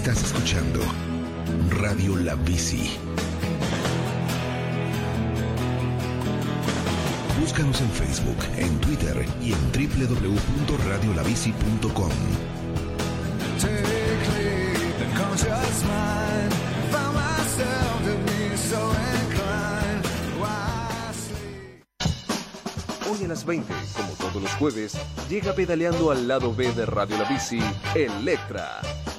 Estás escuchando Radio La Bici. Búscanos en Facebook, en Twitter y en www.radiolabici.com. Hoy a las 20, como todos los jueves, llega pedaleando al lado B de Radio La Bici, Electra.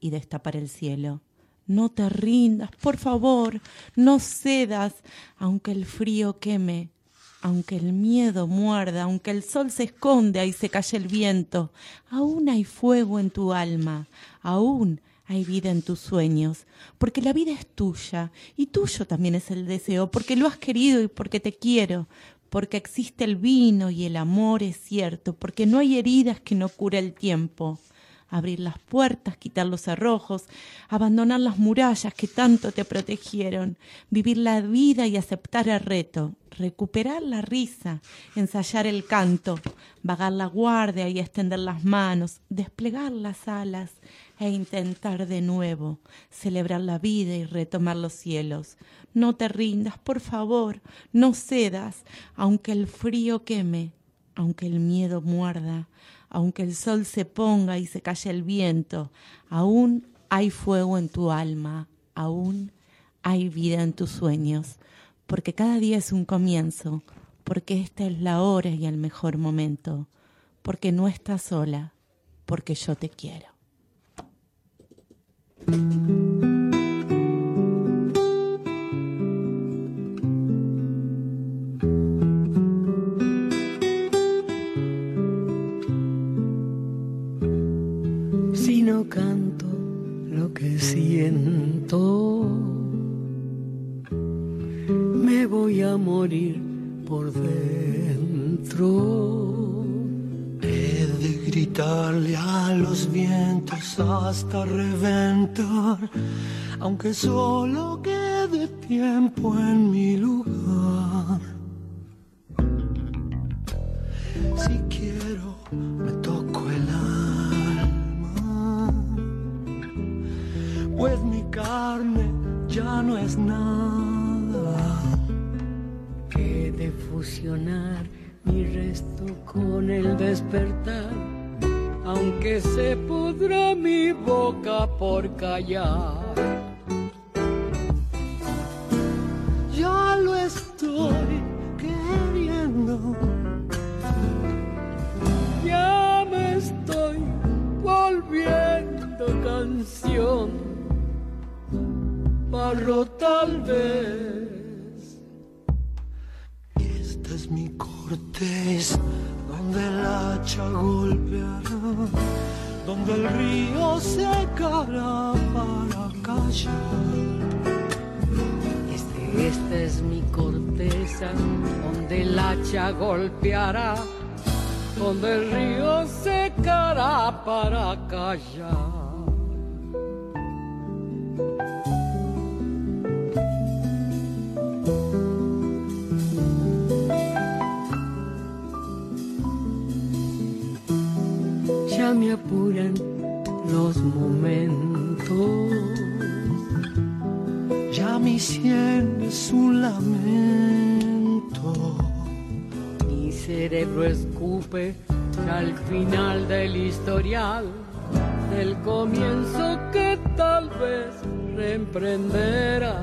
y destapar el cielo. No te rindas, por favor, no cedas, aunque el frío queme, aunque el miedo muerda, aunque el sol se esconde y se calle el viento, aún hay fuego en tu alma, aún hay vida en tus sueños, porque la vida es tuya y tuyo también es el deseo, porque lo has querido y porque te quiero, porque existe el vino y el amor es cierto, porque no hay heridas que no cure el tiempo abrir las puertas, quitar los cerrojos, abandonar las murallas que tanto te protegieron, vivir la vida y aceptar el reto, recuperar la risa, ensayar el canto, vagar la guardia y extender las manos, desplegar las alas e intentar de nuevo celebrar la vida y retomar los cielos. No te rindas, por favor, no cedas, aunque el frío queme, aunque el miedo muerda, aunque el sol se ponga y se calle el viento, aún hay fuego en tu alma, aún hay vida en tus sueños, porque cada día es un comienzo, porque esta es la hora y el mejor momento, porque no estás sola, porque yo te quiero. Siento, me voy a morir por dentro. He de gritarle a los vientos hasta reventar, aunque solo quede tiempo en mi lugar. Si quiero, me ya no es nada. He de fusionar mi resto con el despertar, aunque se pudra mi boca por callar. Ya lo estoy queriendo. Ya me estoy volviendo canción, tal vez. Esta es mi corteza donde el hacha golpeará, donde el río secará para callar. Este, esta es mi corteza donde el hacha golpeará, donde el río secará para callar. Me apuran los momentos Ya mi sien es un lamento. Mi cerebro escupe al final del historial, del comienzo que tal vez reemprenderá.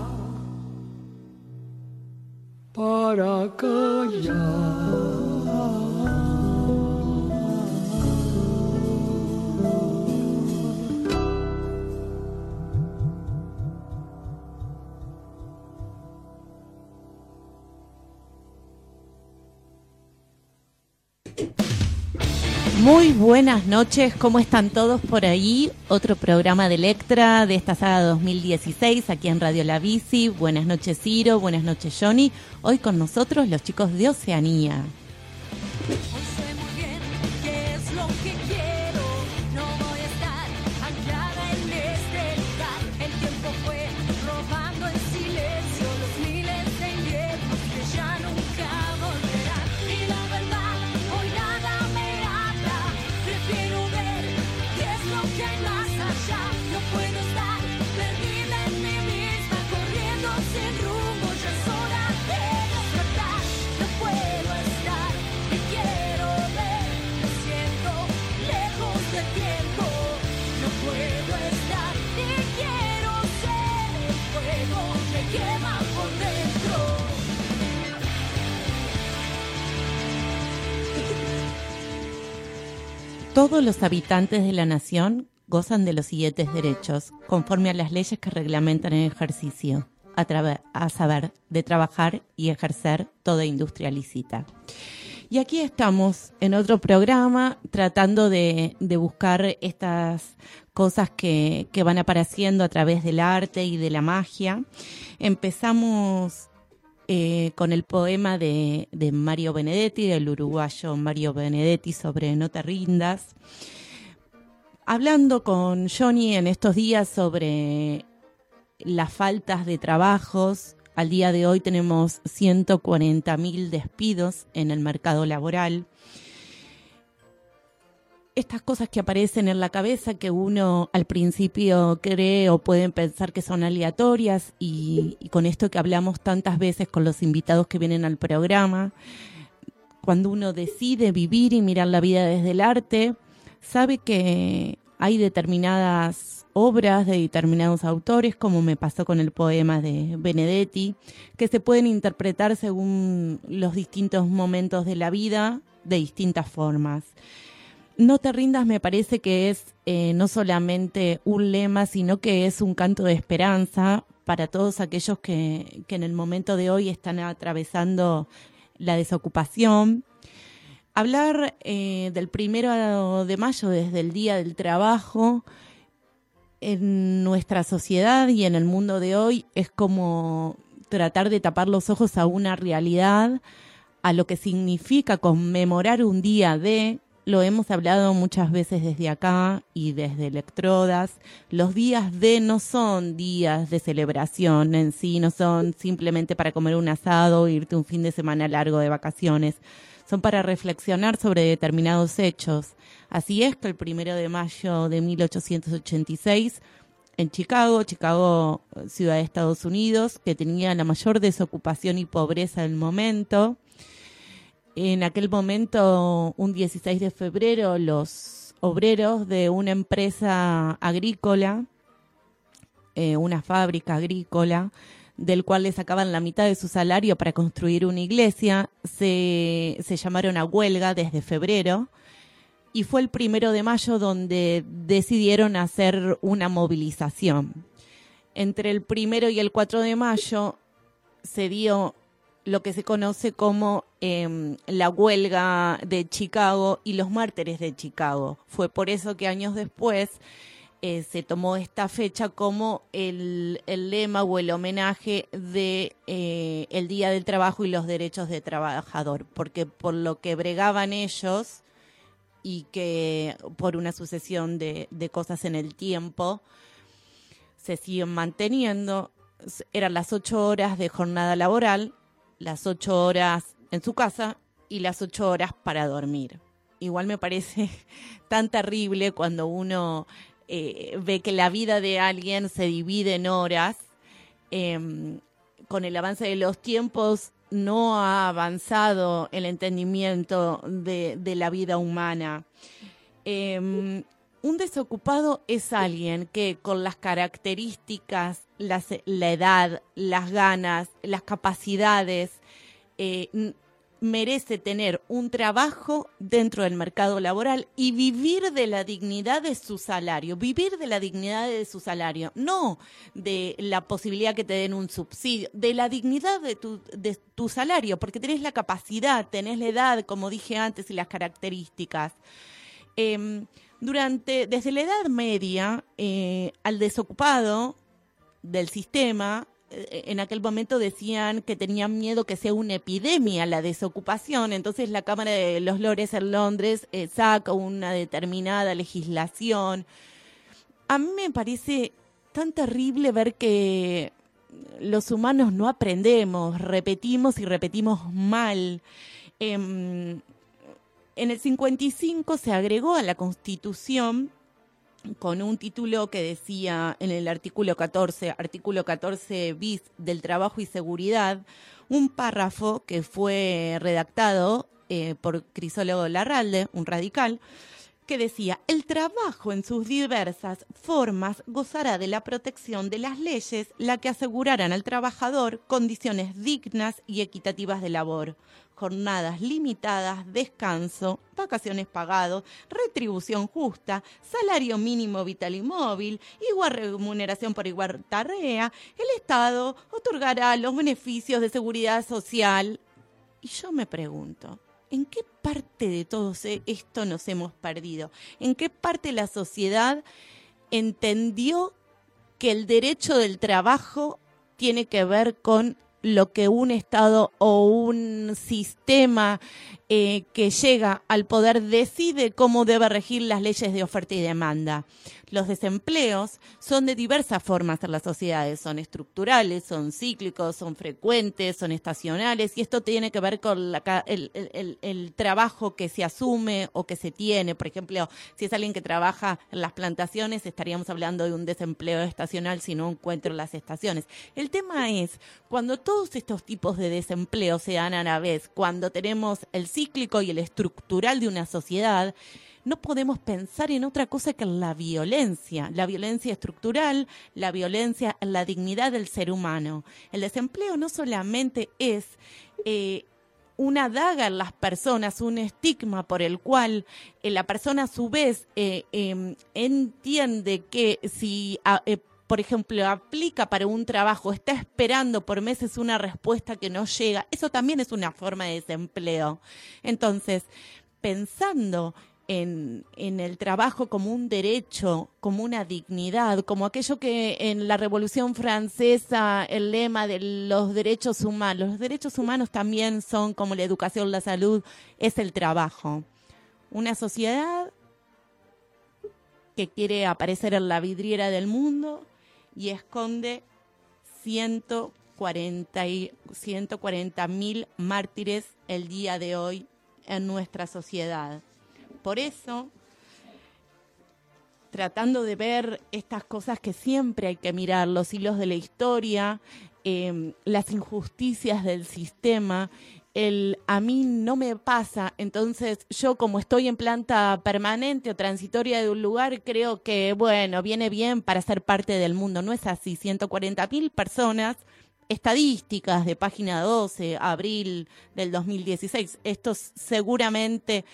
para callar. Buenas noches, ¿cómo están todos por ahí? Otro programa de Electra de esta saga 2016 aquí en Radio La Bici. Buenas noches Ciro, buenas noches Johnny. Hoy con nosotros los chicos de Oceanía. Todos los habitantes de la nación gozan de los siguientes derechos, conforme a las leyes que reglamentan el ejercicio, a, saber, de trabajar y ejercer toda industria lícita. Y aquí estamos en otro programa tratando de, buscar estas cosas que, van apareciendo a través del arte y de la magia. Empezamos eh, con el poema de, de, Mario Benedetti, del uruguayo Mario Benedetti sobre No te rindas. Hablando con Johnny en estos días sobre las faltas de trabajos, al día de hoy tenemos 140.000 despidos en el mercado laboral estas cosas que aparecen en la cabeza que uno al principio cree o pueden pensar que son aleatorias y, con esto que hablamos tantas veces con los invitados que vienen al programa, cuando uno decide vivir y mirar la vida desde el arte, sabe que hay determinadas obras de determinados autores, como me pasó con el poema de Benedetti, que se pueden interpretar según los distintos momentos de la vida de distintas formas. No te rindas me parece que es eh, no solamente un lema, sino que es un canto de esperanza para todos aquellos que, que en el momento de hoy están atravesando la desocupación. Hablar eh, del primero de mayo desde el Día del Trabajo en nuestra sociedad y en el mundo de hoy es como tratar de tapar los ojos a una realidad, a lo que significa conmemorar un día de lo hemos hablado muchas veces desde acá y desde Electrodas. Los días de no son días de celebración en sí, no son simplemente para comer un asado irte un fin de semana largo de vacaciones. Son para reflexionar sobre determinados hechos. Así es que el primero de mayo de 1886, en Chicago, Chicago, ciudad de Estados Unidos, que tenía la mayor desocupación y pobreza del momento, en aquel momento, un 16 de febrero, los obreros de una empresa agrícola, eh, una fábrica agrícola, del cual le sacaban la mitad de su salario para construir una iglesia, se, se llamaron a huelga desde febrero y fue el primero de mayo donde decidieron hacer una movilización. Entre el primero y el 4 de mayo se dio lo que se conoce como em, la huelga de Chicago y los mártires de Chicago. Fue por eso que años después eh, se tomó esta fecha como el, lema o el homenaje de eh, el Día del Trabajo y los Derechos de Trabajador, porque por lo que bregaban ellos y que por una sucesión de, de cosas en el tiempo se siguen manteniendo, eran las ocho horas de jornada laboral las ocho horas en su casa y las ocho horas para dormir. Igual me parece tan terrible cuando uno eh, ve que la vida de alguien se divide en horas. Em, con el avance de los tiempos no ha avanzado el entendimiento de, la vida humana. Em, un desocupado es alguien que con las características, la edad, las ganas, las capacidades, eh, merece tener un trabajo dentro del mercado laboral y vivir de la dignidad de su salario, vivir de la dignidad de su salario, no de la posibilidad que te den un subsidio, de la dignidad de tu, de tu salario, porque tenés la capacidad, tenés la edad, como dije antes, y las características. Em, durante, desde la Edad Media, eh, al desocupado del sistema, eh, en aquel momento decían que tenían miedo que sea una epidemia la desocupación, entonces la Cámara de los Lores en Londres eh, saca una determinada legislación. A mí me parece tan terrible ver que los humanos no aprendemos, repetimos y repetimos mal. Em, en el 55 se agregó a la Constitución con un título que decía en el artículo 14, artículo 14 bis del trabajo y seguridad, un párrafo que fue redactado eh, por Crisólogo Larralde, un radical, que decía, el trabajo en sus diversas formas gozará de la protección de las leyes, la que asegurarán al trabajador condiciones dignas y equitativas de labor, jornadas limitadas, descanso, vacaciones pagados, retribución justa, salario mínimo vital y móvil, igual remuneración por igual tarea, el Estado otorgará los beneficios de seguridad social. Y yo me pregunto, ¿en qué parte de todo esto nos hemos perdido? ¿En qué parte la sociedad entendió que el derecho del trabajo tiene que ver con lo que un Estado o un sistema eh, que llega al poder decide cómo debe regir las leyes de oferta y demanda. Los desempleos son de diversas formas en las sociedades, son estructurales, son cíclicos, son frecuentes, son estacionales, y esto tiene que ver con el, trabajo que se asume o que se tiene. Por ejemplo, si es alguien que trabaja en las plantaciones, estaríamos hablando de un desempleo estacional si no encuentro las estaciones. El tema es, cuando todos estos tipos de desempleo se dan a la vez, cuando tenemos el cíclico y el estructural de una sociedad, no podemos pensar en otra cosa que en la violencia, la violencia estructural, la violencia en la dignidad del ser humano. El desempleo no solamente es eh, una daga en las personas, un estigma por el cual eh, la persona a su vez eh, em, entiende que si por ejemplo, aplica para un trabajo, está esperando por meses una respuesta que no llega, eso también es una forma de desempleo. Entonces, pensando en, el trabajo como un derecho, como una dignidad, como aquello que en la Revolución Francesa el lema de los derechos humanos, los derechos humanos también son como la educación, la salud, es el trabajo. Una sociedad que quiere aparecer en la vidriera del mundo y esconde 140 mil mártires el día de hoy en nuestra sociedad. Por eso, tratando de ver estas cosas que siempre hay que mirar, los hilos de la historia, em, las injusticias del sistema, el a mí no me pasa, entonces yo como estoy en planta permanente o transitoria de un lugar, creo que, bueno, viene bien para ser parte del mundo. No es así, 140 mil personas estadísticas de página 12, abril del 2016. Esto seguramente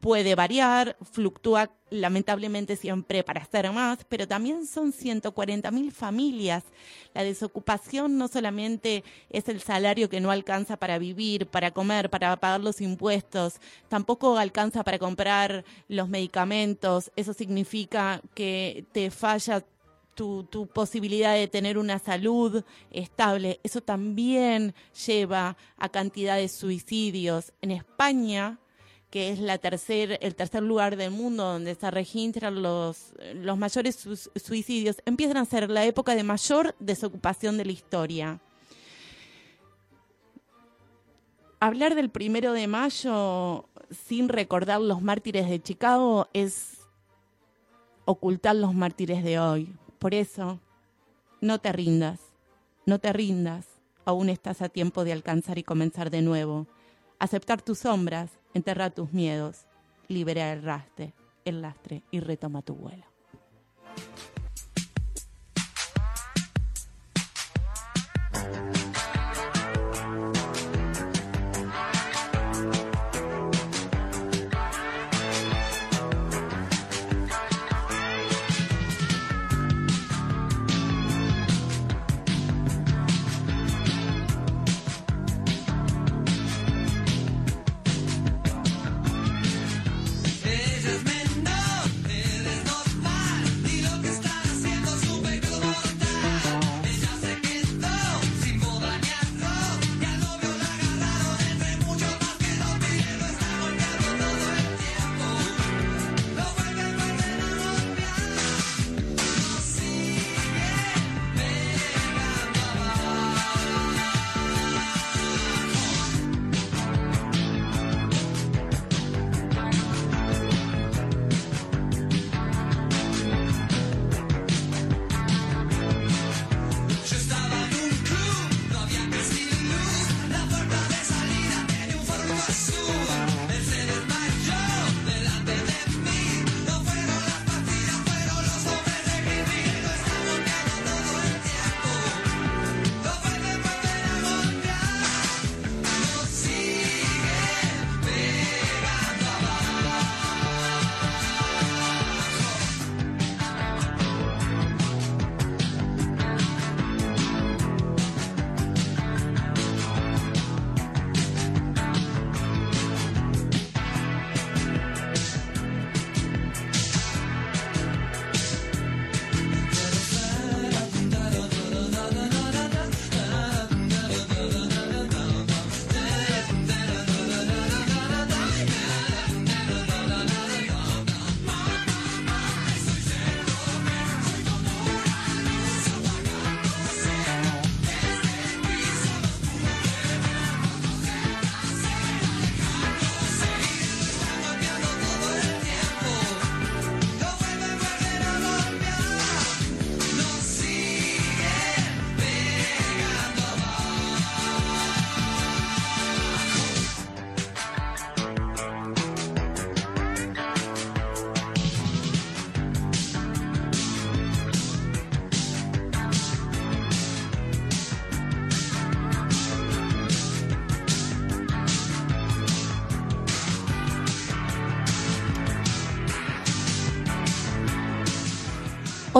puede variar, fluctúa lamentablemente siempre para hacer más, pero también son 140 mil familias. La desocupación no solamente es el salario que no alcanza para vivir, para comer, para pagar los impuestos, tampoco alcanza para comprar los medicamentos. Eso significa que te falla tu, tu, posibilidad de tener una salud estable. Eso también lleva a cantidad de suicidios. En España, que es el tercer lugar del mundo donde se registran los, los mayores suicidios, empiezan a ser la época de mayor desocupación de la historia. hablar del primero de mayo sin recordar los mártires de Chicago es ocultar los mártires de hoy. Por eso, no te rindas, no te rindas, aún estás a tiempo de alcanzar y comenzar de nuevo. Aceptar tus sombras, enterrar tus miedos, liberar el rastre, el lastre y retoma tu vuelo.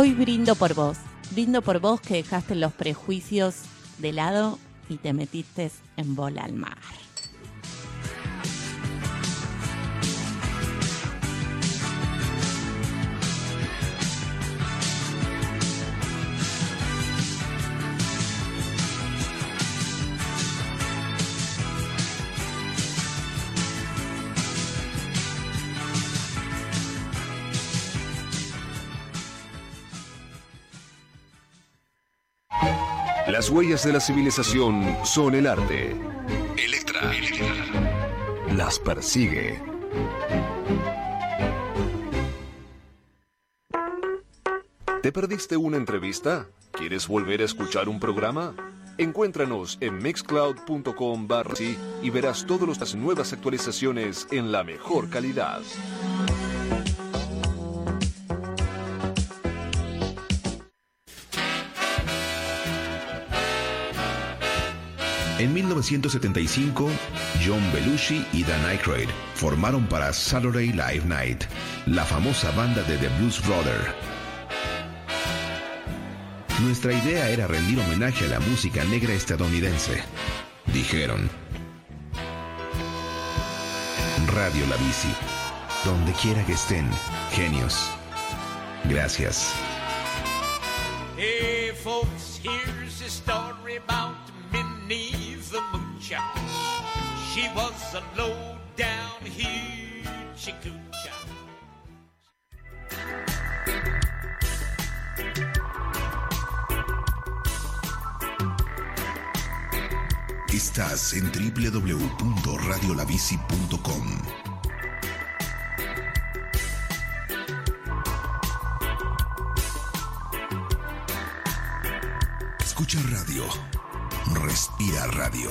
Hoy brindo por vos. Brindo por vos que dejaste los prejuicios de lado y te metiste en bola al mar. Las huellas de la civilización son el arte. Electra las persigue. ¿Te perdiste una entrevista? ¿Quieres volver a escuchar un programa? Encuéntranos en mixcloud.com barra y verás todas las nuevas actualizaciones en la mejor calidad. En 1975, John Belushi y Dan Aykroyd formaron para Saturday Live Night, la famosa banda de The Blues Brothers. Nuestra idea era rendir homenaje a la música negra estadounidense. Dijeron. Radio La Bici. Donde quiera que estén, genios. Gracias. Hey folks, here's story Minnie the Moocher. She was a low down hoochie coocher. Estás en www.radiolabici.com. Escucha radio. Respira radio.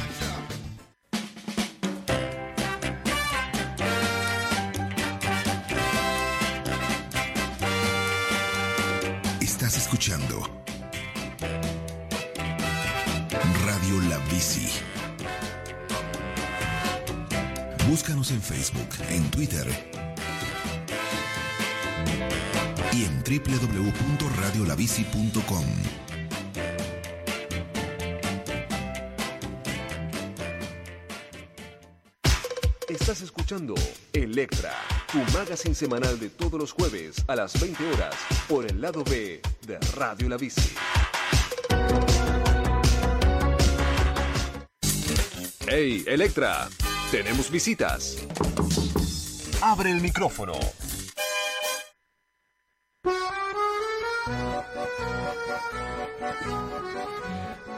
En Facebook, en Twitter y en www.radiolabici.com. Estás escuchando Electra, tu magazine semanal de todos los jueves a las 20 horas por el lado B de Radio La Bici. ¡Hey, Electra! Tenemos visitas. Abre el micrófono.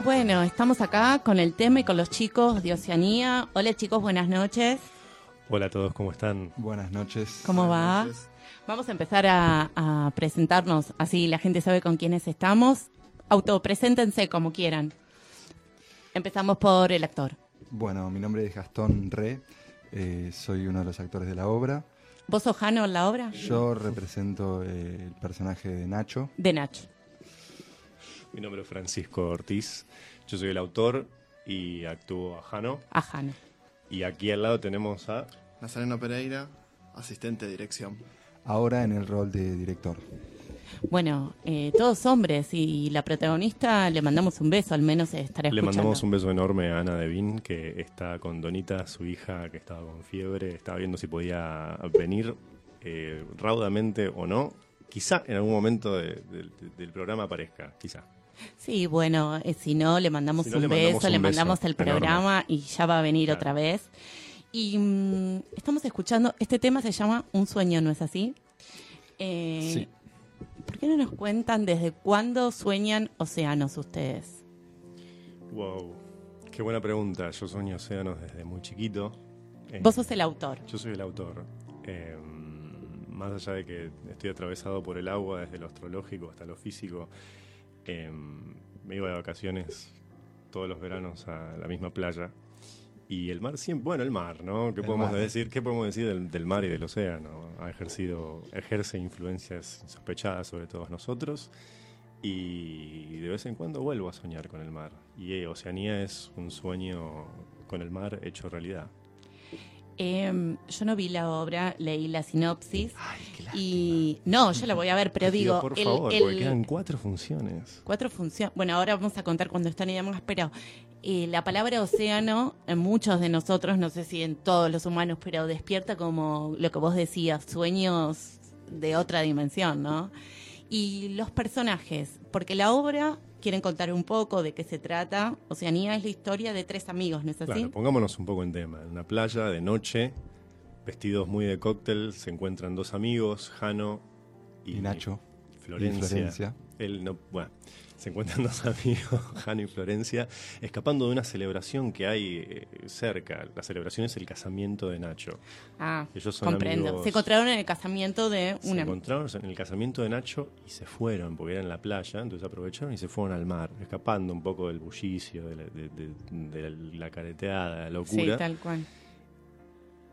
Bueno, estamos acá con el tema y con los chicos de Oceanía. Hola chicos, buenas noches. Hola a todos, ¿cómo están? Buenas noches. ¿Cómo va? Vamos a empezar a, a presentarnos, así la gente sabe con quiénes estamos. Autopreséntense como quieran. Empezamos por el actor. Bueno, mi nombre es Gastón Re, eh, soy uno de los actores de la obra. ¿Vos sos Jano en la obra? Yo represento eh, el personaje de Nacho. De Nacho. Mi nombre es Francisco Ortiz, yo soy el autor y actúo a Jano. A Jano. Y aquí al lado tenemos a... Nazareno Pereira, asistente de dirección. Ahora en el rol de director. Bueno, eh, todos hombres y la protagonista le mandamos un beso, al menos estará Le escuchando. mandamos un beso enorme a Ana Devin, que está con Donita, su hija, que estaba con fiebre, estaba viendo si podía venir eh, raudamente o no. Quizá en algún momento de- de- de- del programa aparezca, quizá. Sí, bueno, eh, si no, le mandamos Si no, un le mandamos beso, un le beso mandamos el enorme. programa y ya va a venir Claro. otra vez. Y mm, estamos escuchando, este tema se llama Un sueño, ¿no es así? Eh, Sí. ¿Por qué no nos cuentan desde cuándo sueñan océanos ustedes? Wow, qué buena pregunta. Yo sueño océanos desde muy chiquito. Eh, Vos sos el autor. Yo soy el autor. Eh, más allá de que estoy atravesado por el agua, desde lo astrológico hasta lo físico, eh, me iba de vacaciones todos los veranos a la misma playa. Y el mar siempre, bueno, el mar, ¿no? ¿Qué El podemos mar. decir? ¿Qué podemos decir del, del mar y del océano? Ha ejercido, ejerce influencias insospechadas sobre todos nosotros. Y de vez en cuando vuelvo a soñar con el mar. Y eh, Oceanía es un sueño con el mar hecho realidad. Eh, yo no vi la obra, leí la sinopsis. y no, yo la voy a ver, pero digo, por el- favor, el- porque quedan cuatro funciones. Cuatro funciones. Bueno, ahora vamos a contar cuando están y demás, pero eh, la palabra océano, en muchos de nosotros, no sé si en todos los humanos, pero despierta como lo que vos decías, sueños de otra dimensión, ¿no? Y los personajes, porque la obra, quieren contar un poco de qué se trata. Oceanía es la historia de tres amigos, ¿no es así? Claro, pongámonos un poco en tema. En una playa de noche, vestidos muy de cóctel, se encuentran dos amigos, Jano y, Y Nacho. Florencia. Y Florencia. Él no, bueno, se encuentran dos amigos, Jano y Florencia, escapando de una celebración que hay eh, cerca. La celebración es el casamiento de Nacho. Ah, Ellos son comprendo. amigos. Se encontraron en el casamiento de Se una... encontraron en el casamiento de Nacho y se fueron, porque era en la playa, entonces aprovecharon y se fueron al mar, escapando un poco del bullicio, de la, de- de- de la careteada, la Sí, locura. tal cual.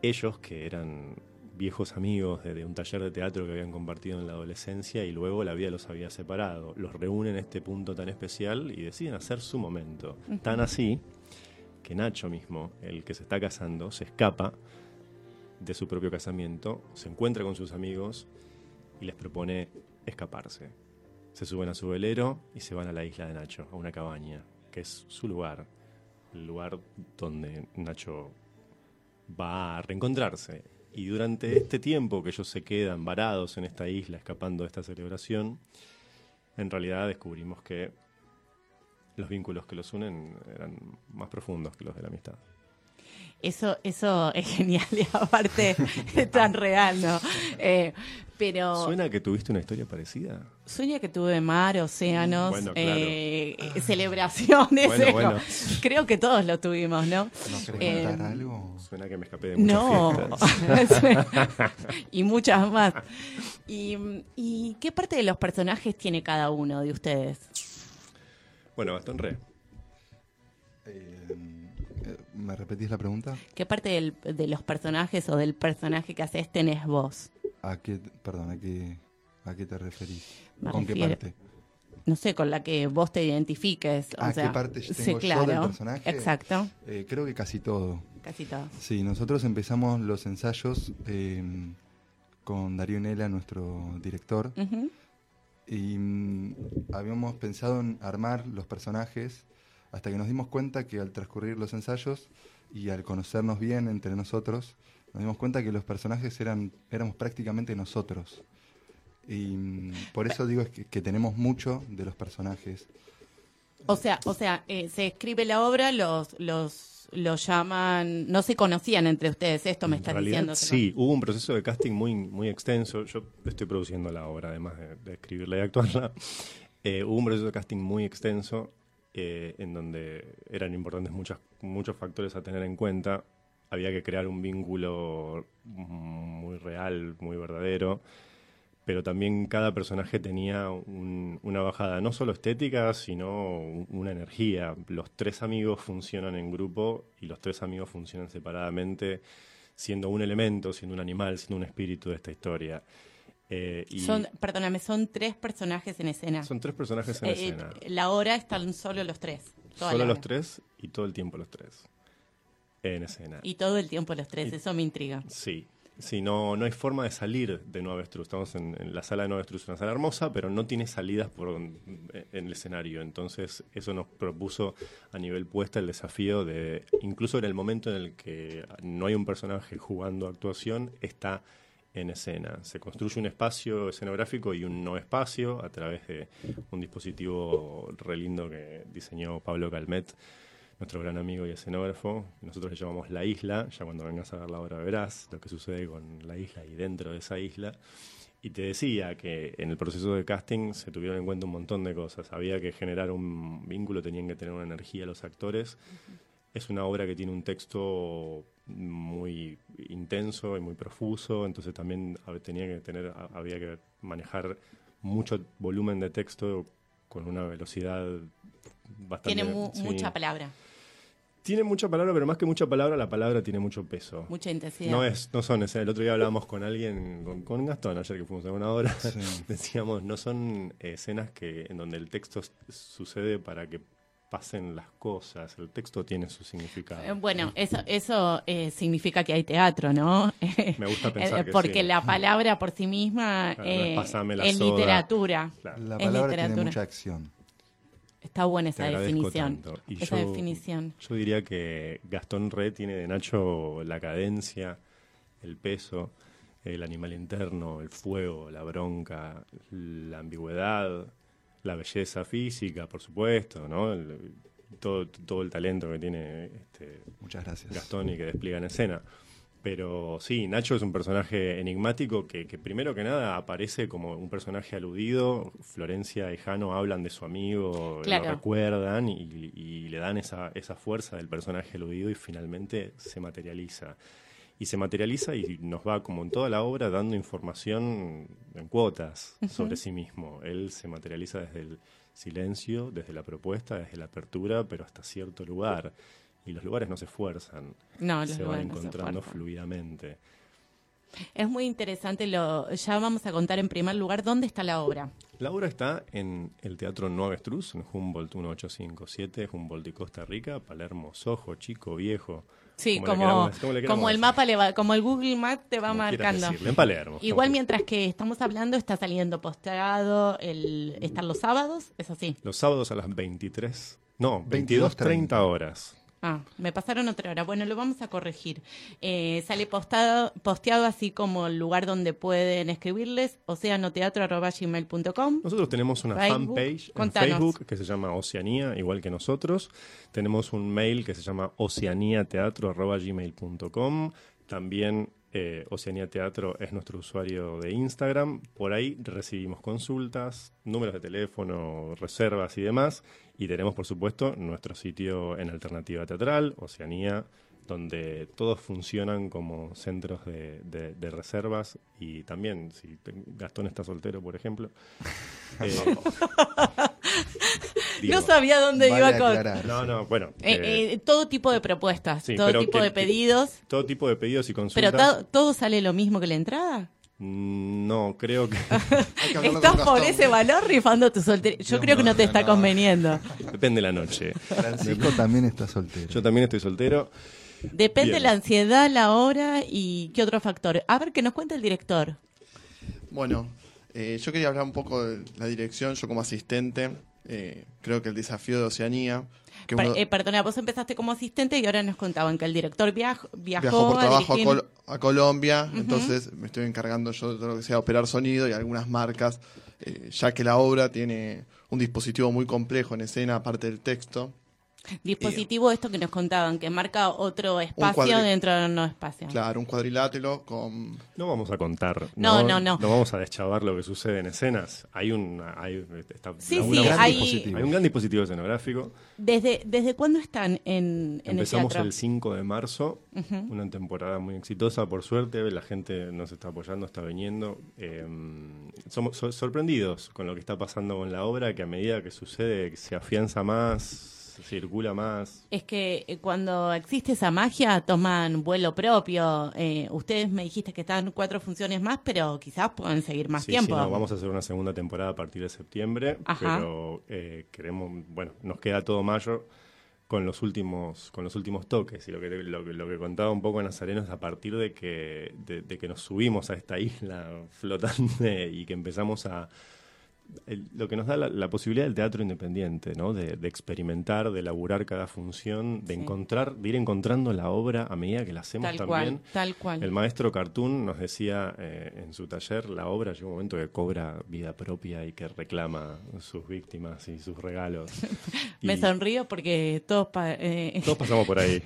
Ellos, que eran viejos amigos de, de un taller de teatro que habían compartido en la adolescencia y luego la vida los había separado, los reúnen en este punto tan especial y deciden hacer su momento. Tan así que Nacho mismo, el que se está casando, se escapa de su propio casamiento, se encuentra con sus amigos y les propone escaparse. Se suben a su velero y se van a la isla de Nacho, a una cabaña, que es su lugar, el lugar donde Nacho va a reencontrarse. Y durante este tiempo que ellos se quedan varados en esta isla, escapando de esta celebración, en realidad descubrimos que los vínculos que los unen eran más profundos que los de la amistad. Eso, eso es genial y aparte es tan real, ¿no? Eh, pero ¿Suena que tuviste una historia parecida? sueña que tuve mar, océanos, Bueno, claro. eh, celebraciones. Bueno, bueno. Creo que todos lo tuvimos, ¿no? ¿No querés Eh, contar algo? Suena que me escapé de muchas No, y muchas más. Y, ¿Y qué parte de los personajes tiene cada uno de ustedes? Bueno, Gastón Re. Eh, ¿Me repetís la pregunta? ¿Qué parte del- de los personajes o del personaje que haces tenés vos? ¿A qué, perdón, a qué, a qué te referís? Me ¿Con qué parte? No sé, con la que vos te identifiques. O ¿A sea, qué parte sí, tengo yo claro. del personaje? Exacto, Eh, creo que casi todo. casi todo. Sí, nosotros empezamos los ensayos eh, con Darío Nela, nuestro director, y mm, habíamos pensado en armar los personajes hasta que nos dimos cuenta que al transcurrir los ensayos y al conocernos bien entre nosotros, nos dimos cuenta que los personajes eran éramos prácticamente nosotros. Y mm, por eso digo es que, que tenemos mucho de los personajes. O sea, o sea, eh, se escribe la obra, los, los, los llaman, no se conocían entre ustedes, esto me En realidad, diciendo. sí, hubo un proceso de casting muy, muy extenso. Yo estoy produciendo la obra, además de, de escribirla y actuarla. Eh, hubo un proceso de casting muy extenso eh, en donde eran importantes muchas, muchos factores a tener en cuenta. Había que crear un vínculo muy real, muy verdadero. Pero también cada personaje tenía un- una bajada, no solo estética, sino un- una energía. Los tres amigos funcionan en grupo y los tres amigos funcionan separadamente siendo un elemento, siendo un animal, siendo un espíritu de esta historia. Eh, y Son, perdóname, son tres personajes en escena. son tres personajes en Eh, escena. eh, la hora están solo los tres. Solo los tres y todo el tiempo los tres. En escena. Y todo el tiempo los tres, Y- eso me intriga. Sí, sí, no, no hay forma de salir de Nueva Avestruz. Estamos en, en la sala de Nueva Avestruz, una sala hermosa, pero no tiene salidas por en el escenario. Entonces, eso nos propuso a nivel puesta el desafío de, incluso en el momento en el que no hay un personaje jugando actuación, está en escena. Se construye un espacio escenográfico y un no espacio a través de un dispositivo re lindo que diseñó Pablo Calmet, nuestro gran amigo y escenógrafo. Nosotros le llamamos La Isla, ya cuando vengas a ver la obra verás lo que sucede con la isla y dentro de esa isla. Y te decía que en el proceso de casting se tuvieron en cuenta un montón de cosas. Había que generar un vínculo, tenían que tener una energía los actores. Es una obra que tiene un texto muy intenso y muy profuso, entonces también tenía que tener, ha- había que manejar mucho volumen de texto con una velocidad bastante. Tiene mu- sí. mucha palabra, Tiene mucha palabra, pero más que mucha palabra, la palabra tiene mucho peso. mucha intensidad. No es, no son escenas. El otro día hablábamos con alguien, con, con Gastón, ayer que fuimos a una hora, Sí. decíamos, no son escenas que en donde el texto sucede para que pasen las cosas. El texto tiene su significado. Eh, Bueno, eso, eso eh, significa que hay teatro, ¿no? Me gusta pensar Eh, que Porque sí. la palabra por sí misma Claro, no es eh, la es literatura. Claro. La palabra tiene literatura. mucha acción. Está buena esa definición. Y Esa yo- definición. Yo diría que Gastón Re tiene de Nacho la cadencia, el peso, el animal interno, el fuego, la bronca, la ambigüedad, la belleza física, por supuesto, ¿no? El- todo, todo el talento que tiene este, Muchas gracias. Gastón y que despliega en escena. Pero sí, Nacho es un personaje enigmático que, que primero que nada aparece como un personaje aludido. Florencia y Jano hablan de su amigo, Claro. lo recuerdan y, y le dan esa, esa fuerza del personaje aludido y finalmente se materializa. Y se materializa y nos va, como en toda la obra, dando información en cuotas sobre sí mismo. Él se materializa desde el silencio, desde la propuesta, desde la apertura, pero hasta cierto lugar. Y los lugares no se esfuerzan No, los se van lugares no se encontrando fluidamente. Es muy interesante, lo, ya vamos a contar en primer lugar dónde está la obra. La obra está en el Teatro No Avestruz, en Humboldt 1857, Humboldt y Costa Rica, Palermo, Sojo, Chico, Viejo. Sí, como, queramos- como como el mapa, le va, como el Google Maps te va Como marcando. decirle, en Palermo. Igual mientras que estamos hablando está saliendo posteado, el, están los sábados, es así. Los sábados a las 23, no, 22:30 22.30 horas. Ah, me pasaron otra hora. Bueno, lo vamos a corregir. Eh, sale postado, posteado así como el lugar donde pueden escribirles, oceanoteatro.gmail.com. Nosotros tenemos una Facebook, fanpage en. Facebook que se llama Oceanía, igual que nosotros. Tenemos un mail que se llama oceaniateatro.gmail.com. También eh, Oceanía Teatro es nuestro usuario de Instagram. Por ahí recibimos consultas, números de teléfono, reservas y demás. Y tenemos, por supuesto, nuestro sitio en Alternativa Teatral, Oceanía, donde todos funcionan como centros de, de- de reservas. Y también, si te- Gastón está soltero, por ejemplo. eh, digo, no sabía dónde Vale iba con... aclarar. no, no, bueno. Eh, eh, eh, todo tipo de propuestas, sí, todo pero tipo que- de pedidos. todo tipo de pedidos y Pero consultas. to- todo sale lo mismo que la entrada. Mm, No, creo que Estás por ese valor rifando tu soltería. Yo Dios creo que no te está no. conveniendo. depende de la noche. Francisco también está soltero. Yo también estoy soltero. Depende Bien. la ansiedad, la hora y qué otro factor. A ver, que nos cuente el director. Bueno, eh, yo quería hablar un poco de la dirección, yo como asistente, eh, creo que el desafío de Oceanía, que uno eh, perdona, vos empezaste como asistente y ahora nos contaban que el director viaj- viajó, viajó por a trabajo a, dirigir- Col- a Colombia, entonces me estoy encargando yo de todo lo que sea operar sonido y algunas marcas, eh, ya que la obra tiene un dispositivo muy complejo en escena, aparte del texto. Dispositivo esto que nos contaban, que marca otro espacio dentro de un no espacio. Claro, un cuadrilátero con... No vamos a contar. No, no, no. No vamos a deschavar lo que sucede en escenas. Hay un, hay, está- Sí, la- sí, una- hay- dispositivo. hay un gran dispositivo escenográfico. ¿Desde, ¿Desde cuándo están en, en el Empezamos teatro? el 5 de marzo, una temporada muy exitosa, por suerte, la gente nos está apoyando, está viniendo. Eh, somos so- sorprendidos con lo que está pasando con la obra, que a medida que sucede se afianza más, circula más. Es que eh, cuando existe esa magia toman vuelo propio. Eh, ustedes me dijiste que están cuatro funciones más, pero quizás puedan seguir más Sí, tiempo. sí, no, vamos a hacer una segunda temporada a partir de septiembre, Ajá. pero eh, queremos, bueno, nos queda todo mayo con los últimos con los últimos toques y lo que lo, que- lo que contaba un poco Nazareno es a partir de que de, de que nos subimos a esta isla flotante y que empezamos a el- lo que nos da la, la posibilidad del teatro independiente, ¿no? De, de experimentar, de elaborar cada función, de Sí. encontrar, de ir encontrando la obra a medida que la hacemos tal también. cual, tal cual. El maestro Cartoon nos decía eh, en su taller, la obra llega un momento que cobra vida propia y que reclama sus víctimas y sus regalos. Me Y sonrío porque todos, pa- eh, todos pasamos por ahí.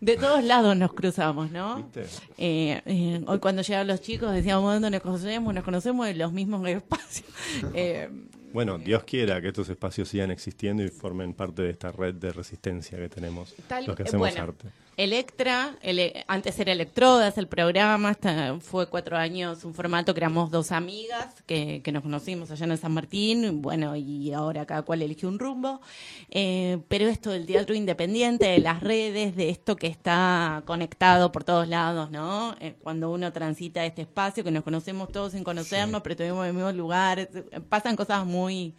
de todos lados nos cruzamos, ¿no? Eh, eh, hoy cuando llegaban los chicos decíamos dónde nos conocemos, nos conocemos en los mismos espacios. Eh, Bueno, Dios quiera que estos espacios sigan existiendo y formen parte de esta red de resistencia que tenemos Tal- los que eh, hacemos bueno. arte. Electra, ele- antes era Electrodas el programa, hasta fue cuatro años un formato que éramos dos amigas que, que nos conocimos allá en San Martín, bueno, y ahora cada cual eligió un rumbo. Eh, pero esto del teatro independiente, de las redes, de esto que está conectado por todos lados, ¿no? Eh, cuando uno transita este espacio, que nos conocemos todos sin conocernos, pero estuvimos en el mismo lugar, pasan cosas muy,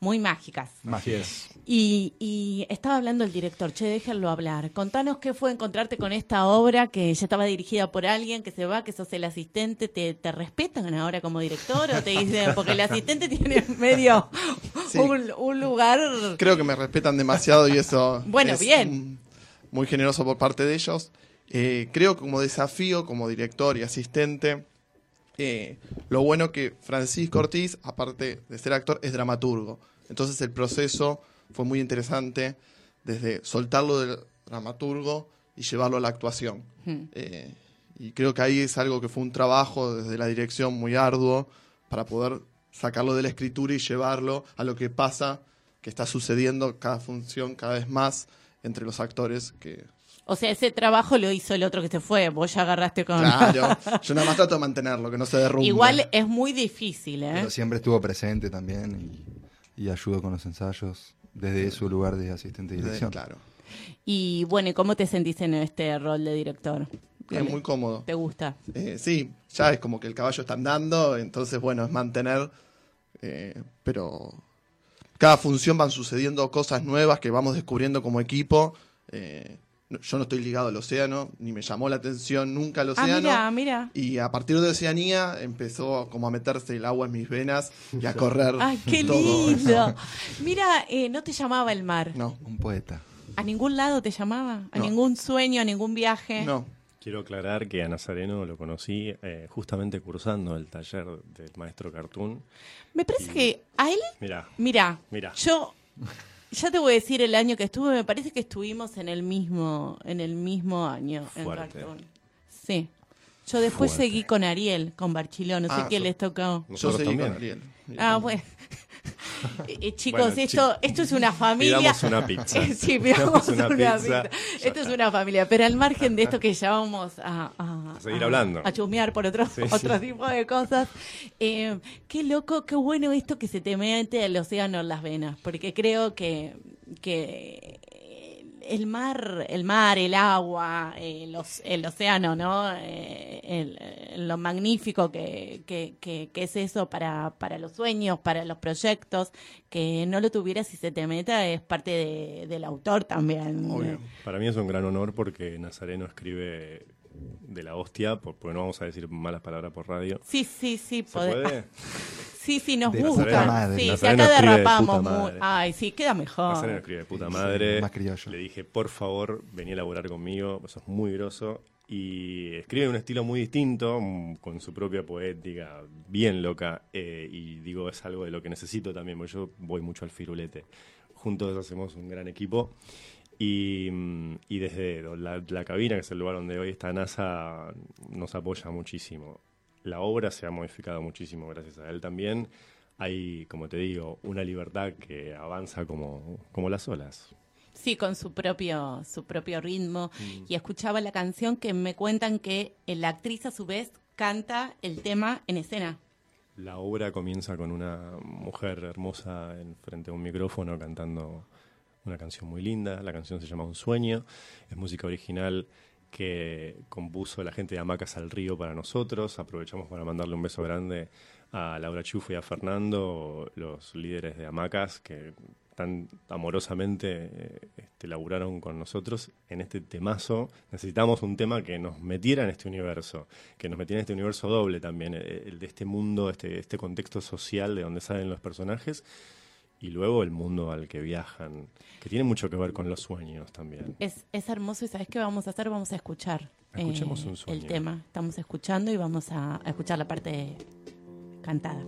muy mágicas. Es. Y, y estaba hablando el director, che, déjenlo hablar. Contanos qué fue encontrarte con esta obra que ya estaba dirigida por alguien que se va, que sos el asistente. ¿Te, te respetan ahora como director o te dicen, porque el asistente tiene medio Sí. un, un lugar... Creo que me respetan demasiado y eso Bueno, es bien. muy generoso por parte de ellos. Eh, creo que como desafío, como director y asistente, eh, lo bueno que Francisco Ortiz, aparte de ser actor, es dramaturgo. Entonces el proceso fue muy interesante desde soltarlo del dramaturgo y llevarlo a la actuación. Eh, y creo que ahí es algo que fue un trabajo desde la dirección muy arduo para poder sacarlo de la escritura y llevarlo a lo que pasa, que está sucediendo cada función cada vez más entre los actores que O sea, ese trabajo lo hizo el otro que se fue, vos ya agarraste con... Claro, yo nada más trato de mantenerlo, que no se derrumbe. Igual es muy difícil, ¿eh? Pero siempre estuvo presente también y, y ayudó con los ensayos desde su lugar de asistente de dirección. Claro. Y bueno, ¿y cómo te sentís en este rol de director? Bien, muy cómodo. ¿Te gusta? Eh, sí, ya es como que el caballo está andando, entonces bueno, es mantener, eh, pero cada función van sucediendo cosas nuevas que vamos descubriendo como equipo. Eh, yo no estoy ligado al océano, ni me llamó la atención nunca el Ah, océano. mira, mira. Y a partir de Oceanía empezó como a meterse el agua en mis venas y a correr. Ay, qué todo lindo. eso. Mira, eh, no te llamaba el mar. No, Un poeta. ¿A ningún lado te llamaba? ¿A No. ningún sueño, a ningún viaje? no. Quiero aclarar que a Nazareno lo conocí eh, justamente cursando el taller del maestro Cartoon. Me parece que a él, Mira, mira, Mira. yo ya te voy a decir el año que estuve, me parece que estuvimos en el mismo, en el mismo año en Fuerte. Cartoon. Sí. Yo después Fuerte. seguí con Ariel, con Barchilón, no sé Ah, qué so- les tocó. Yo nosotros seguí con también. Ariel. Ah, bueno. Eh, chicos, Bueno, esto, esto es una familia. Pidamos una pizza. sí, pidamos Pidamos una una, pizza. pizza. Ya Esto es una familia. Pero al margen de esto que ya vamos a, a, A seguir hablando. a chusmear por otro, Sí, otro sí. tipo de cosas. eh, qué loco, qué bueno esto que se te mete el océano en las venas. Porque creo que, que el mar, el mar, el agua, el, oc- el océano, ¿no? Eh, el- lo magnífico que, que, que- que es eso para, para los sueños, para los proyectos, que no lo tuvieras si se te meta es parte de- del autor también. Para mí es un gran honor porque Nazareno escribe de la hostia, por- porque no vamos a decir malas palabras por radio. Sí, sí, sí, ¿Se poder- puede? Sí, sí, nos De gusta. puta madre. Sí, si acá de derrapamos. puta muy-. Ay, sí, queda mejor. Nazareno escribe de puta Sí, madre. más criollo. Le dije, por favor, vení a laburar conmigo, sos muy groso. Y escribe de un estilo muy distinto, mm, con su propia poética, bien loca. eh, y digo, es algo de lo que necesito también, porque yo voy mucho al firulete. Juntos hacemos un gran equipo. Y, mm, y desde la, la cabina, que es el lugar donde hoy está NASA, nos apoya muchísimo. La obra se ha modificado muchísimo gracias a él también. Hay, como te digo, una libertad que avanza como, como las olas. Sí, con su propio, su propio ritmo. Mm. Y escuchaba la canción que me cuentan que la actriz a su vez canta el tema en escena. La obra comienza con una mujer hermosa en frente a un micrófono cantando una canción muy linda. La canción se llama Un sueño. Es música original que compuso la gente de Hamacas al Río para nosotros. Aprovechamos para mandarle un beso grande a Laura Chufo y a Fernando, los líderes de Hamacas, que tan amorosamente eh, este, laburaron con nosotros en este temazo. Necesitamos un tema que nos metiera en este universo, que nos metiera en este universo doble también, eh, el de este mundo, este, este contexto social de donde salen los personajes, y luego el mundo al que viajan, que tiene mucho que ver con los sueños también. Es, es hermoso y ¿sabes qué vamos a hacer? Vamos a escuchar eh, Escuchemos un sueño. el tema. Estamos escuchando y vamos a, a escuchar la parte cantada.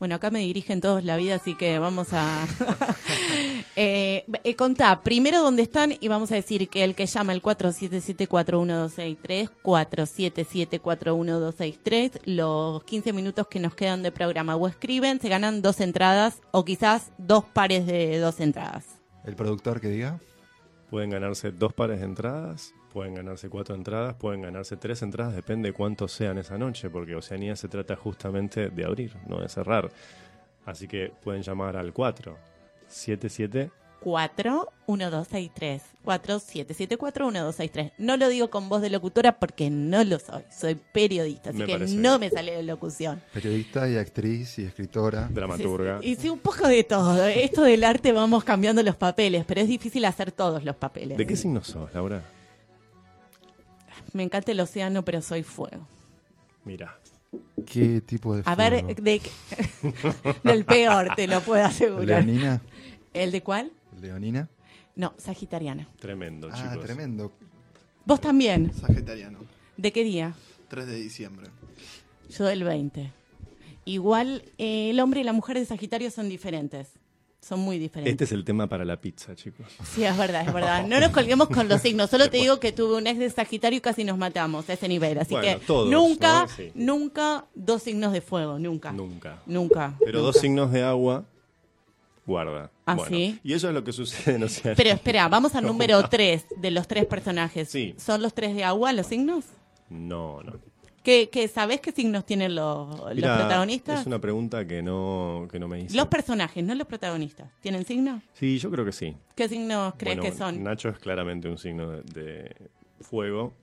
Bueno, acá me dirigen todos la vida, así que vamos a... eh, eh, contá primero dónde están y vamos a decir que el que llama el 477-41263, 477-41263, los 15 minutos que nos quedan de programa o escriben, se ganan dos entradas o quizás dos pares de dos entradas. El productor que diga. Pueden ganarse dos pares de entradas, pueden ganarse cuatro entradas, pueden ganarse tres entradas, depende de cuántos sean esa noche, porque Oceanía se trata justamente de abrir, no de cerrar. Así que pueden llamar al 4 77 41263, 47741263. No lo digo con voz de locutora porque no lo soy, soy periodista, así Me que no bien. me sale la locución. Periodista y actriz y escritora. dramaturga. Y sí, un poco de todo. Esto del arte vamos cambiando los papeles, pero es difícil hacer todos los papeles. ¿De qué signo sos, Laura? Me encanta el océano, pero soy fuego. Mira, ¿Qué tipo de A fuego? ver, de, del peor, te lo puedo asegurar. ¿Leonina? ¿El de cuál? ¿Leonina? No, sagitariana. tremendo, Ah, chicos. tremendo. ¿Vos también? Sagitariano. ¿De qué día? 3 de diciembre. Yo del 20. Igual eh, el hombre y la mujer de Sagitario son diferentes. Son muy diferentes. Este es el tema para la pizza, chicos. Sí, es verdad, es verdad. No nos colguemos con los signos. Solo te digo que tuve un ex de Sagitario y casi nos matamos a ese nivel. Así Bueno, que todos, nunca, ¿no? Sí. nunca dos signos de fuego. Nunca. Nunca. Nunca. Pero dos signos de agua, guarda. ¿Ah, Bueno, sí? Y eso es lo que sucede en Oceanía. Pero espera, vamos al número 3 de los tres personajes. Sí. ¿Son los tres de agua los signos? No, no. ¿Qué, qué, ¿Sabés qué signos tienen los, los protagonistas? Es una pregunta que no, que no me hice. Los personajes, no los protagonistas. ¿Tienen signos? Sí, yo creo que sí. ¿Qué signos crees Bueno, que son? Nacho es claramente un signo de, de fuego.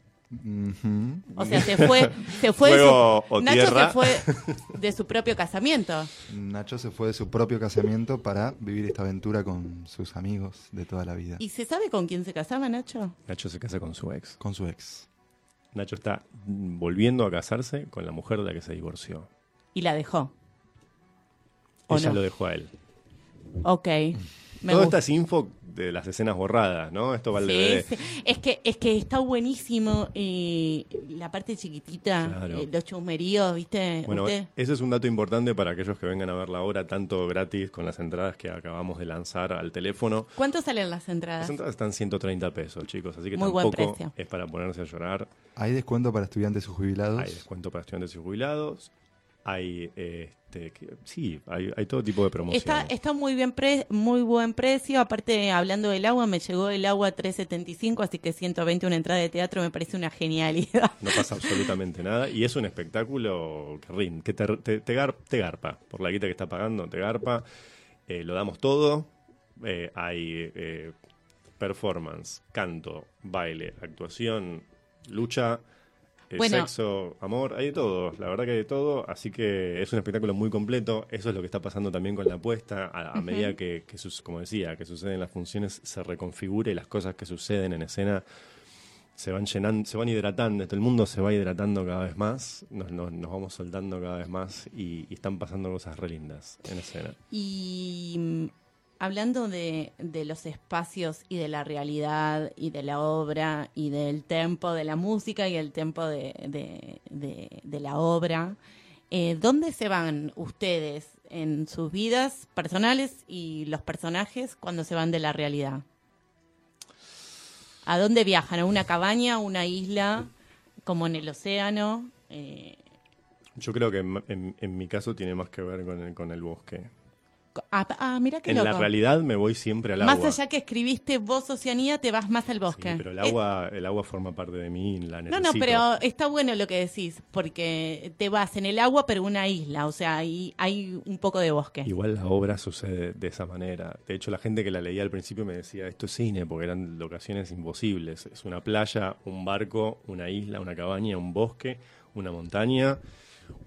O sea, se fue, se fue de su, o Nacho tierra. se fue de su propio casamiento. Nacho se fue de su propio casamiento para vivir esta aventura con sus amigos de toda la vida. ¿Y se sabe con quién se casaba, Nacho? Nacho se casa con su ex. Con su ex. Nacho está volviendo a casarse con la mujer de la que se divorció. Y la dejó. ¿O Ella no? lo dejó a él. Ok. Me Todo gusta. esta es info de las escenas borradas, ¿no? Esto va al Sí, DVD. sí. Es que es que está buenísimo eh, la parte chiquitita, Claro. eh, los chusmeríos, ¿viste? Bueno, Usted- ese es un dato importante para aquellos que vengan a ver la obra, tanto gratis con las entradas que acabamos de lanzar al teléfono. ¿Cuánto salen las entradas? Las entradas están 130 pesos, chicos, así que Muy tampoco es para ponerse a llorar. Hay descuento para estudiantes y jubilados. Hay descuento para estudiantes y jubilados. Hay, este, que- sí, hay, hay todo tipo de promociones. Está, está muy bien pre- muy buen precio. Aparte, hablando del agua, me llegó el agua 375, así que 120 una entrada de teatro me parece una genialidad. No pasa absolutamente nada. Y es un espectáculo que rin, que te, te- te gar- te garpa. Por la guita que está pagando, te garpa. Eh, lo damos todo. Eh, hay eh, performance, canto, baile, actuación, lucha, Bueno. sexo, amor. Hay de todo. La verdad que hay de todo. Así que es un espectáculo muy completo. Eso es lo que está pasando también con la apuesta. A, a medida que, que sus- como decía, que suceden las funciones, se reconfigure y las cosas que suceden en escena se van llenando, se van hidratando, todo el mundo se va hidratando cada vez más, nos, nos- nos vamos soltando cada vez más y, y están pasando cosas re lindas en escena. Y hablando de, los espacios y de la realidad y de la obra y del tempo de la música y el tempo de, la obra, eh, ¿dónde se van ustedes en sus vidas personales y los personajes cuando se van de la realidad? ¿A dónde viajan? ¿A una cabaña, a una isla, como en el océano? Eh, Yo creo que en, mi caso tiene más que ver con el bosque. Ah, ah, mira qué En loco. la realidad me voy siempre al Más agua. allá que escribiste vos Oceanía, te vas más al Sí, bosque. pero el Eh, agua, el agua forma parte de mí, la no, necesito. no, pero está bueno lo que decís, porque te vas en el agua, pero una isla, o sea, ahí hay un poco de bosque. Igual la obra sucede de esa manera. De hecho, la gente que la leía al principio me decía, esto es cine, porque eran locaciones imposibles. Es una playa, un barco, una isla, una cabaña, un bosque, una montaña,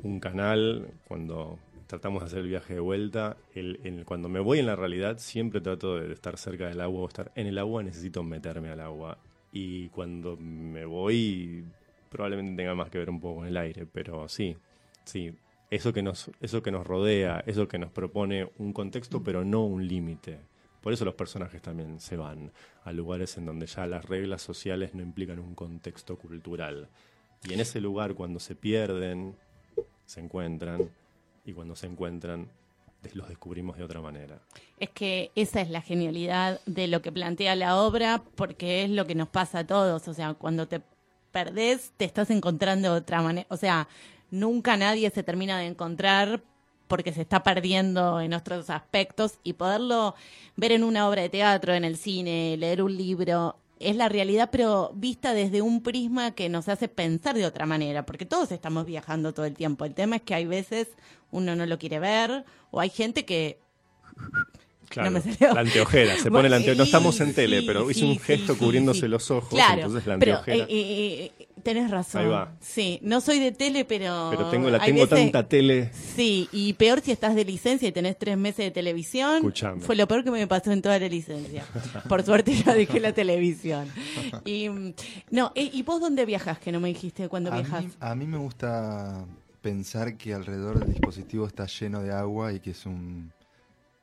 un canal. Cuando tratamos de hacer el viaje de vuelta, el, cuando me voy en la realidad, siempre trato de estar cerca del agua o estar en el agua, necesito meterme al agua. Y cuando me voy, probablemente tenga más que ver un poco con el aire, pero sí, sí, eso que nos, eso que nos rodea, eso que nos propone un contexto, pero no un límite. Por eso los personajes también se van a lugares en donde ya las reglas sociales no implican un contexto cultural. Y en ese lugar, cuando se pierden, se encuentran, y cuando se encuentran, los descubrimos de otra manera. Es que esa es la genialidad de lo que plantea la obra, porque es lo que nos pasa a todos. O sea, cuando te perdés, te estás encontrando de otra manera. O sea, nunca nadie se termina de encontrar porque se está perdiendo en otros aspectos y poderlo ver en una obra de teatro, en el cine, leer un libro, es la realidad, pero vista desde un prisma que nos hace pensar de otra manera, porque todos estamos viajando todo el tiempo. El tema es que hay veces uno no lo quiere ver o hay gente que Claro, me salió. la anteojera, se pone la anteojera. No estamos en tele, pero hizo un gesto cubriéndose los ojos, Claro, entonces la pero anteojera. eh, eh, eh, tenés razón. Ahí va. Sí, no soy de tele, pero pero tengo, la tengo veces- tanta tele. Sí, y peor si estás de licencia y tenés tres meses de televisión. Escuchame. Fue lo peor que me pasó en toda la licencia. Por suerte ya dejé la televisión. Y, no, eh, ¿y vos dónde viajas? Que no me dijiste cuando A viajas. mí, a mí me gusta pensar que alrededor del dispositivo está lleno de agua y que es un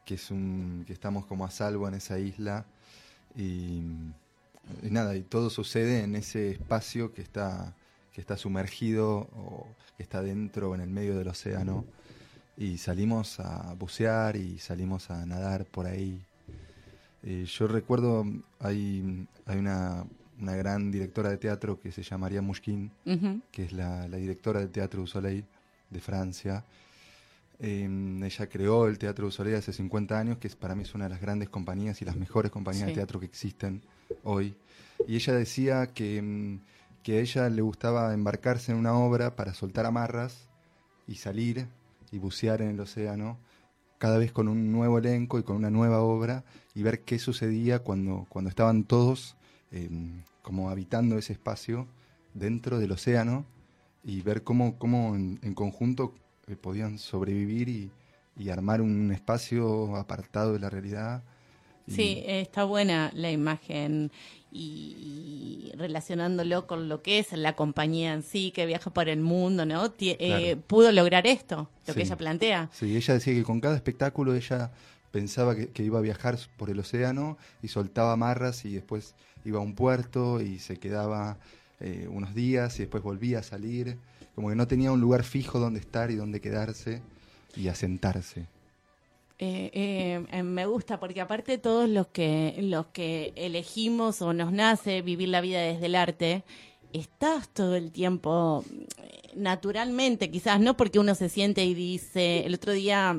que es un que estamos como a salvo en esa isla y, y nada y todo sucede en ese espacio que está que está sumergido o que está dentro o en el medio del océano y salimos a bucear y salimos a nadar por ahí eh, yo recuerdo, hay, hay una, una gran directora de teatro que se llama María Mushkin, Ujú. que es la, la directora del Teatro du Soleil de Francia. Eh, ella creó el Teatro du Soleil hace 50 años, que es, para mí es una de las grandes compañías y las mejores compañías Sí. de teatro que existen hoy. Y ella decía que, mm, que a ella le gustaba embarcarse en una obra para soltar amarras y salir y bucear en el océano, cada vez con un nuevo elenco y con una nueva obra, y ver qué sucedía cuando, cuando estaban todos eh, como habitando ese espacio dentro del océano, y ver cómo, cómo en, conjunto eh, podían sobrevivir y, y armar un espacio apartado de la realidad. Sí, está buena la imagen y, relacionándolo con lo que es la compañía en sí, que viaja por el mundo, ¿no? Eh, pudo lograr esto, lo que ella plantea. Sí, ella decía que con cada espectáculo ella pensaba que, que iba a viajar por el océano y soltaba amarras y después iba a un puerto y se quedaba eh, unos días y después volvía a salir. Como que no tenía un lugar fijo donde estar y donde quedarse y asentarse. Eh, eh, eh, me gusta porque aparte todos los que los que elegimos o nos nace vivir la vida desde el arte, estás todo el tiempo eh, naturalmente, quizás no porque uno se siente y dice, el otro día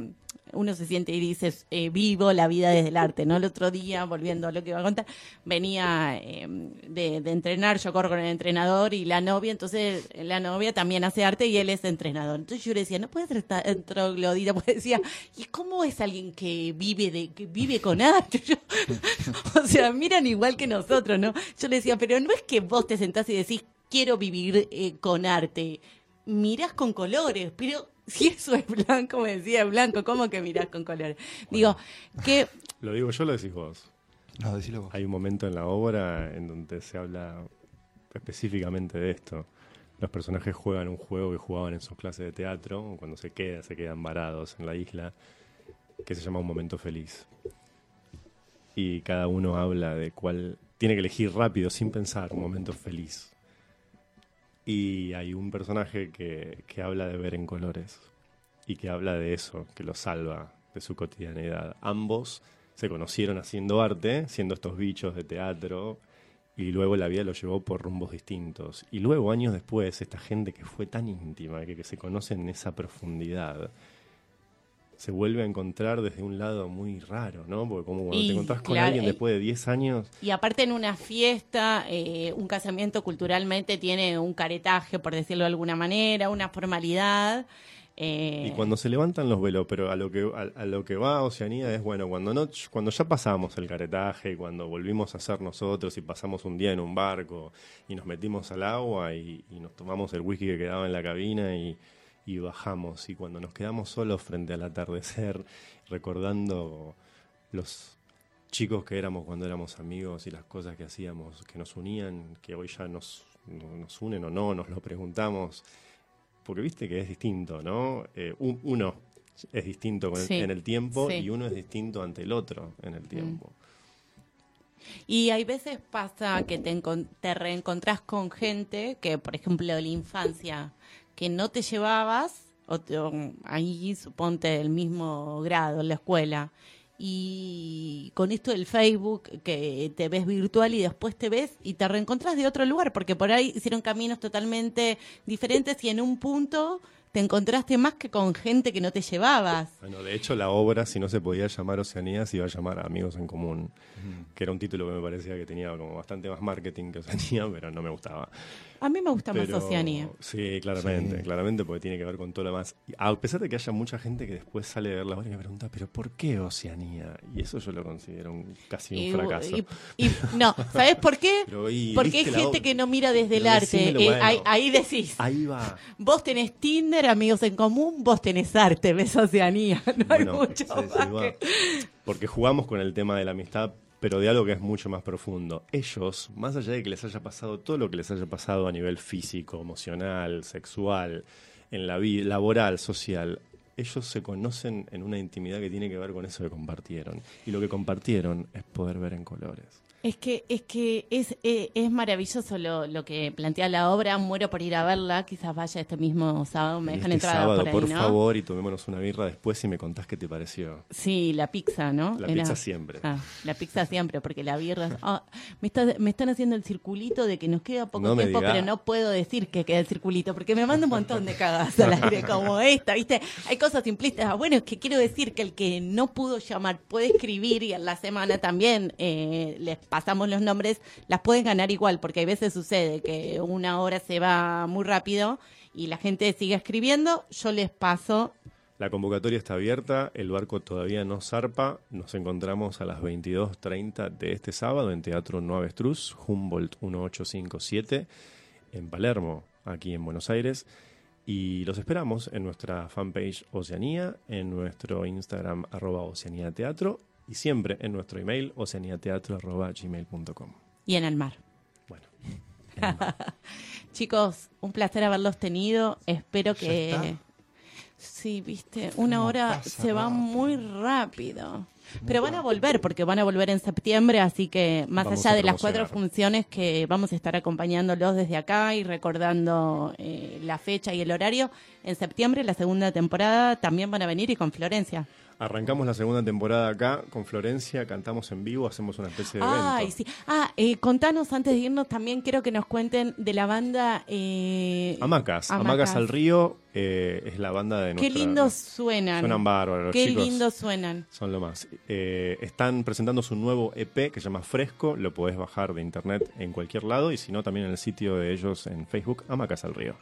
uno se siente y dice, eh, vivo la vida desde el arte, ¿no? El otro día, volviendo a lo que iba a contar, venía eh, de, entrenar, yo corro con el entrenador y la novia, entonces la novia también hace arte y él es entrenador. Entonces yo le decía, no puede ser tan troglodita, porque decía, ¿y cómo es alguien que vive de que vive con arte? O sea, miran igual que nosotros, ¿no? Yo le decía, pero no es que vos te sentás y decís, quiero vivir eh, con arte. Mirás con colores, pero si eso es blanco, me decía blanco, ¿cómo que mirás con colores? Digo, que Lo digo yo, lo decís vos. No, decilo vos. Hay un momento en la obra en donde se habla específicamente de esto. Los personajes juegan un juego que jugaban en sus clases de teatro, o cuando se quedan, se quedan varados en la isla, que se llama Un Momento Feliz. Y cada uno habla de cuál. Tiene que elegir rápido, sin pensar, un momento feliz. Y hay un personaje que, que habla de ver en colores y que habla de eso, que lo salva de su cotidianidad. Ambos se conocieron haciendo arte, siendo estos bichos de teatro, y luego la vida los llevó por rumbos distintos. Y luego, años después, esta gente que fue tan íntima, que, que se conoce en esa profundidad, se vuelve a encontrar desde un lado muy raro, ¿no? Porque como cuando Y, te encontrás con claro, alguien eh, después de 10 años, Y aparte en una fiesta, eh, un casamiento culturalmente tiene un caretaje, por decirlo de alguna manera, una formalidad. eh, Y cuando se levantan los velos, pero a lo que a, a lo que va Oceanía es bueno, cuando no cuando ya pasamos el caretaje, cuando volvimos a ser nosotros y pasamos un día en un barco y nos metimos al agua y, y nos tomamos el whisky que quedaba en la cabina y, y bajamos y cuando nos quedamos solos frente al atardecer recordando los chicos que éramos cuando éramos amigos y las cosas que hacíamos que nos unían, que hoy ya nos, no- nos unen o no, nos lo preguntamos porque viste que es distinto, ¿no? Eh, un- uno es distinto con- Sí, en el tiempo sí. y uno es distinto ante el otro en el tiempo. Y hay veces pasa que te, te reencontrás con gente que, por ejemplo, de la infancia, que no te llevabas, o, te- o ahí suponte del mismo grado en la escuela, y con esto del Facebook, que te ves virtual y después te ves y te reencontrás de otro lugar, porque por ahí hicieron caminos totalmente diferentes y en un punto te encontraste más que con gente que no te llevabas. Bueno, de hecho la obra, si no se podía llamar Oceanía, se iba a llamar Amigos en Común, que era un título que me parecía que tenía como bastante más marketing que Oceanía, pero no me gustaba. A mí me gusta más Oceanía. Sí, claramente, Sí. claramente, porque tiene que ver con todo lo demás. A pesar de que haya mucha gente que después sale a ver la obra y me pregunta, ¿pero por qué Oceanía? Y eso yo lo considero un- casi un Y- fracaso. y- y- no, ¿sabes por qué? Pero, y, Porque hay ¿viste la gente que no mira desde el arte. Eh, bueno. ahí, ahí decís, Ahí va. vos tenés Tinder, amigos en común, vos tenés arte, ves Oceanía. No hay Bueno, mucho sí, sí, más va. que- Porque jugamos con el tema de la amistad, pero de algo que es mucho más profundo. Ellos, más allá de que les haya pasado todo lo que les haya pasado a nivel físico, emocional, sexual, en la vida laboral, social, ellos se conocen en una intimidad que tiene que ver con eso que compartieron. Y lo que compartieron es poder ver en colores. Es que es que es, eh, es maravilloso lo, lo que plantea la obra. Muero por ir a verla. Quizás vaya este mismo sábado. Me dejan este entrada sábado, por ahí, ¿no? favor, y tomémonos una birra después y me contás qué te pareció. Sí, la pizza, ¿no? La Era- pizza siempre. Ah, la pizza siempre, porque la birra... ah, me, está- me están haciendo el circulito de que nos queda poco No tiempo, pero no puedo decir que queda el circulito, porque me manda un montón de cagadas al aire como esta, ¿viste? Hay cosas simplistas. Ah, Bueno, es que quiero decir que el que no pudo llamar puede escribir y en la semana también eh, les pasamos los nombres, las pueden ganar igual, porque a veces sucede que una hora se va muy rápido y la gente sigue escribiendo, yo les paso La convocatoria está abierta, el barco todavía no zarpa. Nos encontramos a las 22.30 de este sábado en Teatro Nueva Avestruz, Humboldt 1857, en Palermo, aquí en Buenos Aires. Y los esperamos en nuestra fanpage Oceanía, en nuestro Instagram arroba Oceanía Teatro y siempre en nuestro email oceaniateatro arroba gmail.com. y en el mar. Bueno, Chicos, un placer haberlos tenido. Espero ¿Ya que... Sí, viste, una ¿Cómo hora pasa se va rápido? muy rápido. Pero van a volver, porque van a volver en septiembre, así que más Vamos allá de las cuatro funciones que vamos a estar acompañándolos desde acá y recordando eh, la fecha y el horario, en septiembre, la segunda temporada, también van a venir y con Florencia. Arrancamos la segunda temporada acá con Florencia, cantamos en vivo, hacemos una especie de Ay, evento. sí. Ah, eh, contanos antes de irnos, también quiero que nos cuenten de la banda... Eh, Hamacas. Hamacas al Río eh, es la banda de Qué nuestra... lindos suenan. Suenan bárbaros, Qué lindos suenan. Son lo más. Eh, están presentando su nuevo EP que se llama Fresco. Lo podés bajar de internet en cualquier lado y si no, también en el sitio de ellos en Facebook, Hamacas al Río.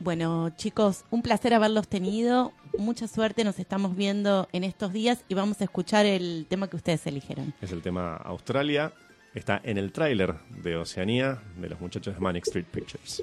Bueno, chicos, un placer haberlos tenido. Mucha suerte, nos estamos viendo en estos días y vamos a escuchar el tema que ustedes eligieron. Es el tema Australia. Está en el tráiler de Oceanía de los muchachos de Manic Street Pictures.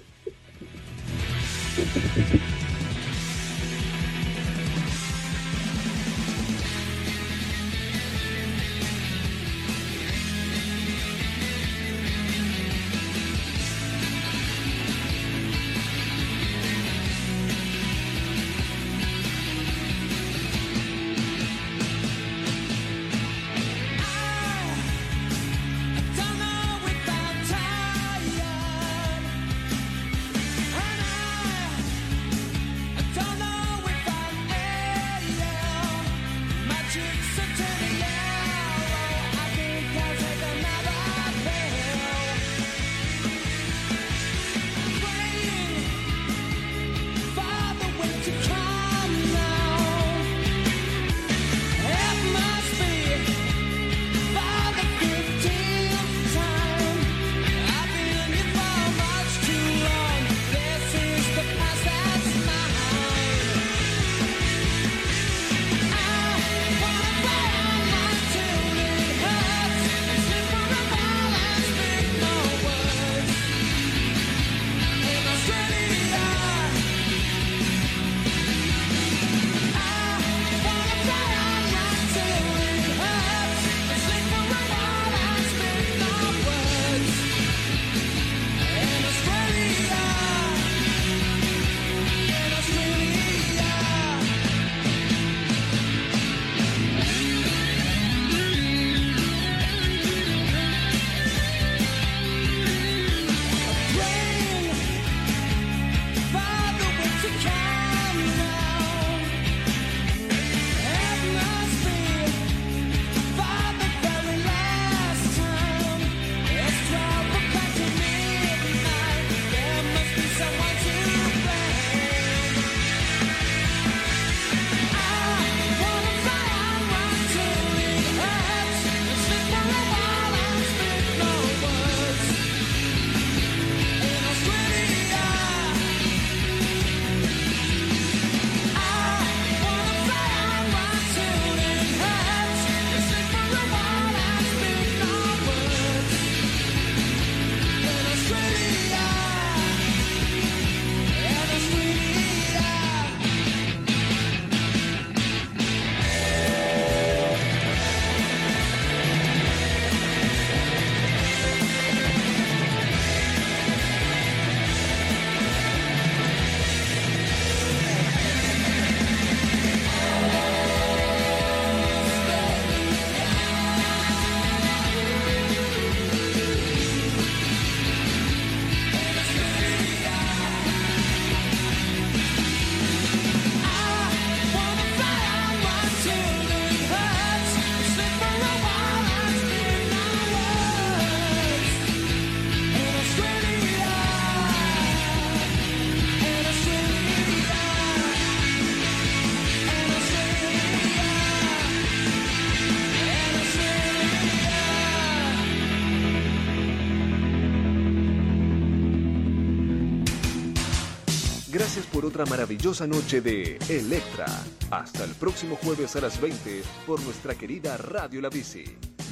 Otra maravillosa noche de Electra. Hasta el próximo jueves a las 20 por nuestra querida Radio La Bici.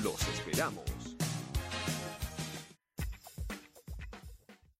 Los esperamos.